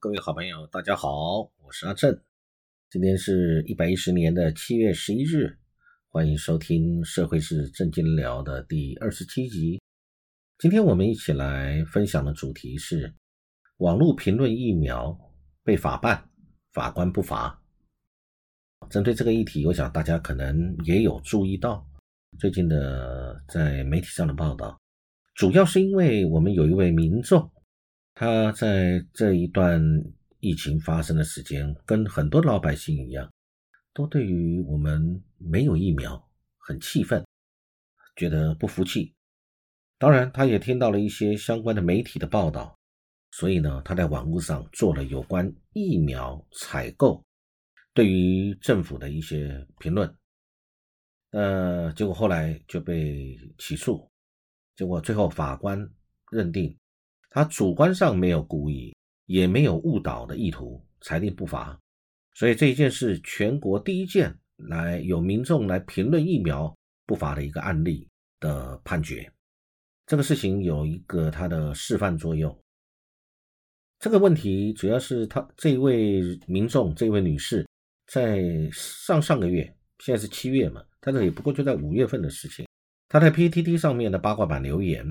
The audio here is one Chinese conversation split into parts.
各位好朋友，大家好，我是阿正。今天是一百一十年的七月十一日，欢迎收听《社会是正经聊》的第二十七集。今天我们一起来分享的主题是：网络评论疫苗被法办，法官不罚。针对这个议题，我想大家可能也有注意到最近的在媒体上的报道，主要是因为我们有一位民众。他在这一段疫情发生的时间，跟很多老百姓一样，都对于我们没有疫苗很气愤，觉得不服气。当然，他也听到了一些相关的媒体的报道，所以呢，他在网络上做了有关疫苗采购对于政府的一些评论。呃，结果后来就被起诉，结果最后法官认定。他主观上没有故意，也没有误导的意图，裁定不罚。所以这一件是全国第一件来有民众来评论疫苗不罚的一个案例的判决。这个事情有一个它的示范作用。这个问题主要是他这一位民众，这位女士，在上上个月，现在是七月嘛，他这也不过就在五月份的事情，他在 PTT 上面的八卦版留言。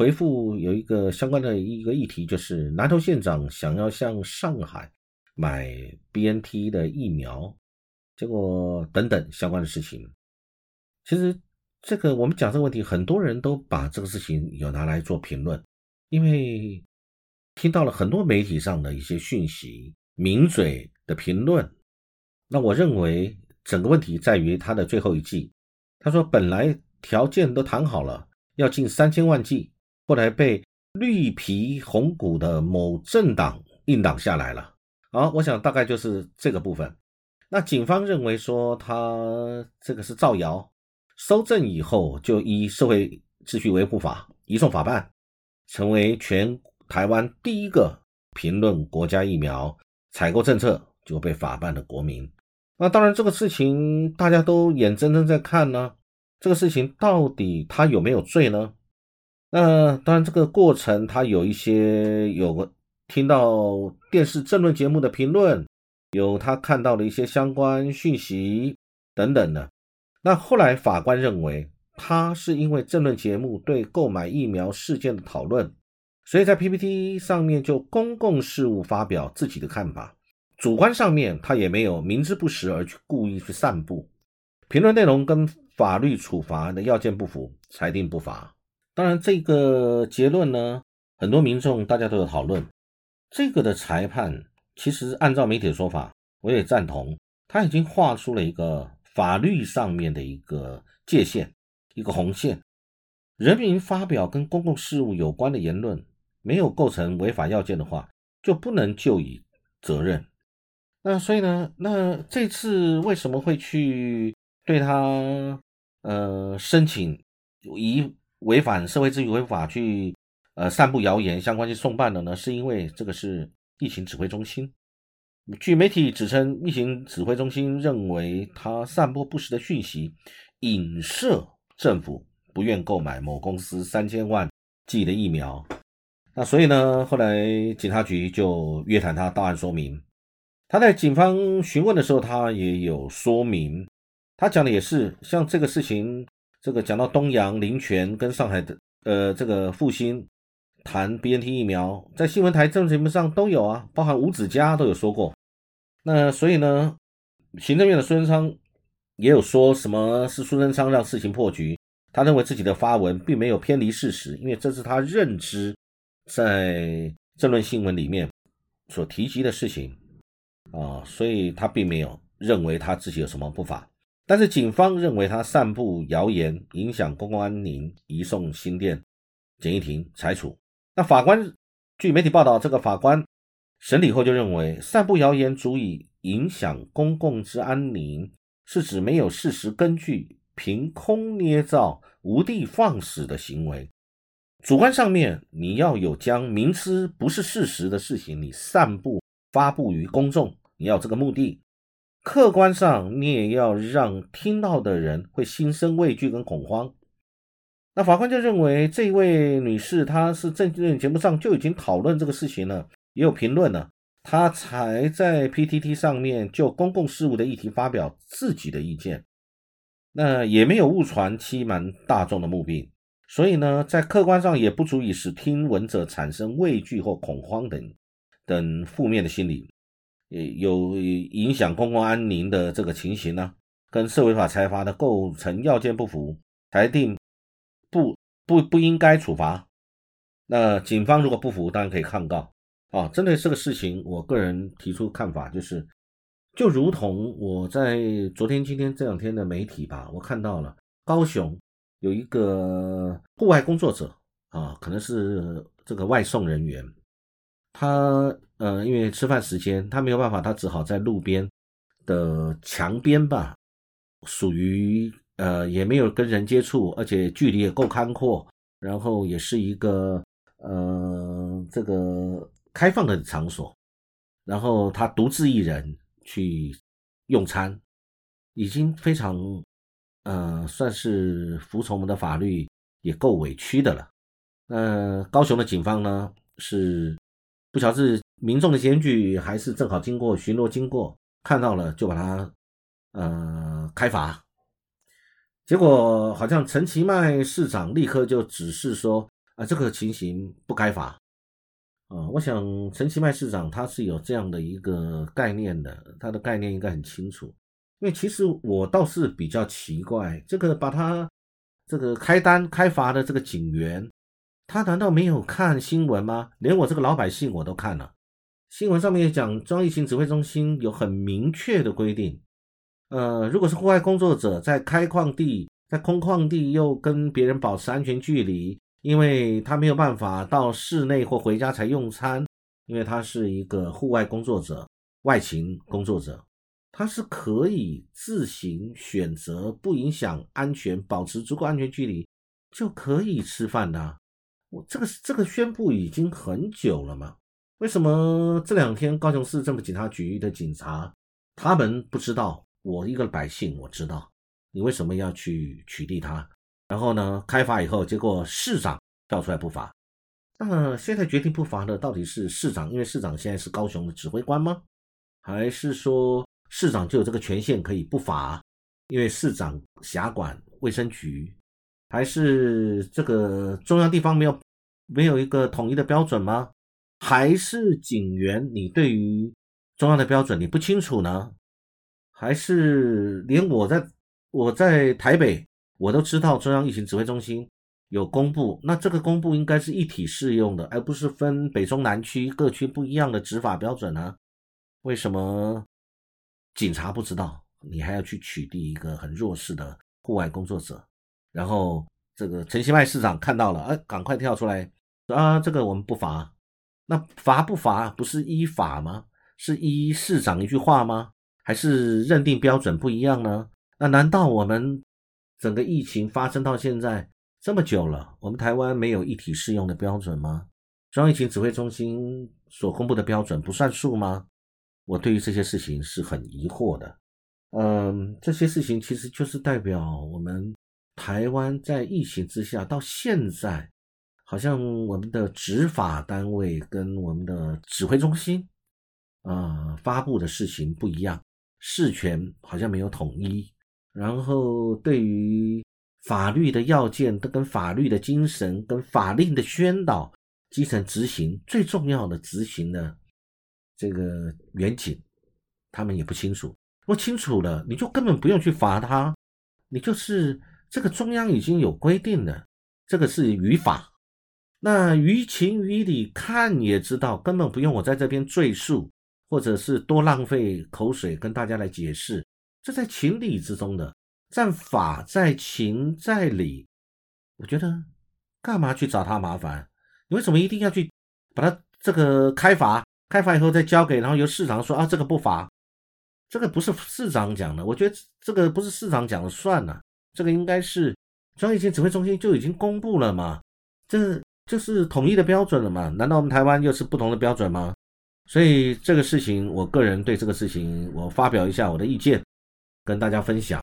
回复有一个相关的一个议题，就是南投县长想要向上海买 BNT 的疫苗，结果等等相关的事情。其实这个我们讲这个问题，很多人都把这个事情有拿来做评论，因为听到了很多媒体上的一些讯息、名嘴的评论。那我认为整个问题在于他的最后一季，他说本来条件都谈好了，要进三千万剂。后来被绿皮红股的某政党硬挡下来了。好，我想大概就是这个部分。那警方认为说他这个是造谣，收证以后就依社会秩序维护法移送法办，成为全台湾第一个评论国家疫苗采购政策就被法办的国民。那当然这个事情大家都眼睁睁在看呢。这个事情到底他有没有罪呢？那当然，这个过程他有一些有个听到电视政论节目的评论，有他看到的一些相关讯息等等的。那后来法官认为，他是因为政论节目对购买疫苗事件的讨论，所以在 PPT 上面就公共事务发表自己的看法，主观上面他也没有明知不实而去故意去散布评论内容跟法律处罚的要件不符，裁定不罚。当然，这个结论呢，很多民众大家都有讨论。这个的裁判，其实按照媒体的说法，我也赞同，他已经画出了一个法律上面的一个界限，一个红线。人民发表跟公共事务有关的言论，没有构成违法要件的话，就不能就以责任。那所以呢，那这次为什么会去对他呃申请以？违反社会秩序违法去呃散布谣言相关去送办的呢，是因为这个是疫情指挥中心。据媒体指称，疫情指挥中心认为他散播不实的讯息，影射政府不愿购买某公司三千万剂的疫苗。那所以呢，后来警察局就约谈他到案说明。他在警方询问的时候，他也有说明，他讲的也是像这个事情。这个讲到东阳林泉跟上海的呃这个复兴谈 BNT 疫苗，在新闻台政治节目上都有啊，包含吴子嘉都有说过。那所以呢，行政院的孙昌也有说什么是苏贞昌让事情破局，他认为自己的发文并没有偏离事实，因为这是他认知在政论新闻里面所提及的事情啊，所以他并没有认为他自己有什么不法。但是警方认为他散布谣言，影响公共安宁，移送新店检疫庭裁处。那法官据媒体报道，这个法官审理后就认为，散布谣言足以影响公共之安宁，是指没有事实根据，凭空捏造、无的放矢的行为。主观上面，你要有将明知不是事实的事情，你散布发布于公众，你要这个目的。客观上，你也要让听到的人会心生畏惧跟恐慌。那法官就认为，这位女士她是政治节目上就已经讨论这个事情了，也有评论了，他才在 PTT 上面就公共事务的议题发表自己的意见，那也没有误传欺瞒大众的目的，所以呢，在客观上也不足以使听闻者产生畏惧或恐慌等等负面的心理，有影响公共安宁的这个情形呢，跟社会法裁罚的构成要件不符，裁定不不不应该处罚。那警方如果不服，当然可以抗告。啊，针对这个事情，我个人提出看法，就是，就如同我在昨天、今天这两天的媒体吧，我看到了高雄有一个户外工作者啊，可能是这个外送人员，他呃，因为吃饭时间他没有办法，他只好在路边的墙边吧，属于呃也没有跟人接触，而且距离也够宽阔，然后也是一个呃这个。开放的场所，然后他独自一人去用餐，已经非常，呃，算是服从我们的法律，也够委屈的了。那高雄的警方呢，是不晓是民众的检举，还是正好经过巡逻经过看到了，就把他呃开罚。结果好像陈其迈市长立刻就指示说，啊，这个情形不该罚。啊，我想陈其迈市长他是有这样的一个概念的，他的概念应该很清楚。因为其实我倒是比较奇怪，这个把他这个开单开罚的这个警员，他难道没有看新闻吗？连我这个老百姓我都看了，新闻上面也讲，中央疫情指挥中心有很明确的规定，呃，如果是户外工作者在开矿地、在空旷地又跟别人保持安全距离。因为他没有办法到室内或回家才用餐，因为他是一个户外工作者、外勤工作者，他是可以自行选择不影响安全、保持足够安全距离就可以吃饭的。我这个这个宣布已经很久了嘛？为什么这两天高雄市政府警察局的警察他们不知道？我一个百姓我知道，你为什么要去取缔他？然后呢？开罚以后，结果市长跳出来不罚。那现在决定不罚的到底是市长？因为市长现在是高雄的指挥官吗？还是说市长就有这个权限可以不罚？因为市长辖管卫生局，还是这个中央地方没有没有一个统一的标准吗？还是警员你对于中央的标准你不清楚呢？还是连我在我在台北？我都知道中央疫情指挥中心有公布，那这个公布应该是一体适用的，而不是分北中南区各区不一样的执法标准呢？为什么警察不知道，你还要去取缔一个很弱势的户外工作者？然后这个陈其迈市长看到了，哎，赶快跳出来说啊，这个我们不罚。那罚不罚不是依法吗？是依市长一句话吗？还是认定标准不一样呢？那难道我们？整个疫情发生到现在这么久了，我们台湾没有一体适用的标准吗？中央疫情指挥中心所公布的标准不算数吗？我对于这些事情是很疑惑的。嗯，这些事情其实就是代表我们台湾在疫情之下到现在，好像我们的执法单位跟我们的指挥中心啊发布的事情不一样，事权好像没有统一。然后，对于法律的要件，都跟法律的精神、跟法令的宣导、基层执行最重要的执行的这个远景，他们也不清楚。如果清楚了，你就根本不用去罚他，你就是这个中央已经有规定了，这个是语法。那于情于理看也知道，根本不用我在这边赘述，或者是多浪费口水跟大家来解释。这在情理之中的，在法在情在理，我觉得干嘛去找他麻烦？你为什么一定要去把他这个开罚？开罚以后再交给，然后由市长说啊，这个不罚，这个不是市长讲的，我觉得这个不是市长讲的算了，这个应该是中央疫情指挥中心就已经公布了嘛，这就是统一的标准了嘛？难道我们台湾又是不同的标准吗？所以这个事情，我个人对这个事情，我发表一下我的意见。跟大家分享，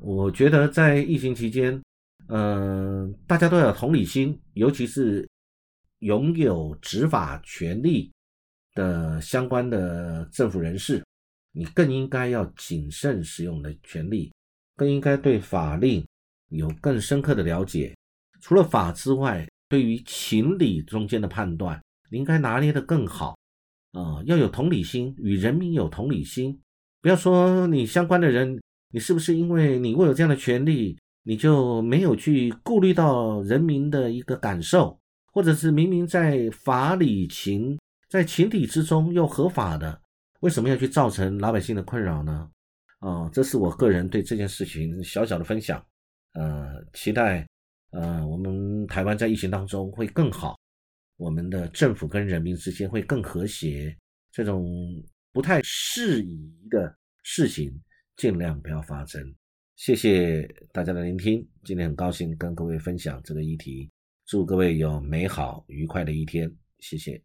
我觉得在疫情期间，嗯，大家都有同理心，尤其是拥有执法权利的相关的政府人士，你更应该要谨慎使用的权利，更应该对法令有更深刻的了解。除了法之外，对于情理中间的判断，你应该拿捏得更好啊！要有同理心，与人民有同理心。不要说你相关的人，你是不是因为你握有这样的权利，你就没有去顾虑到人民的一个感受，或者是明明在法理情在情理之中又合法的，为什么要去造成老百姓的困扰呢？啊，这是我个人对这件事情小小的分享。呃，期待。呃，我们台湾在疫情当中会更好，我们的政府跟人民之间会更和谐，这种不太适宜的事情尽量不要发生。谢谢大家的聆听，今天很高兴跟各位分享这个议题，祝各位有美好愉快的一天，谢谢。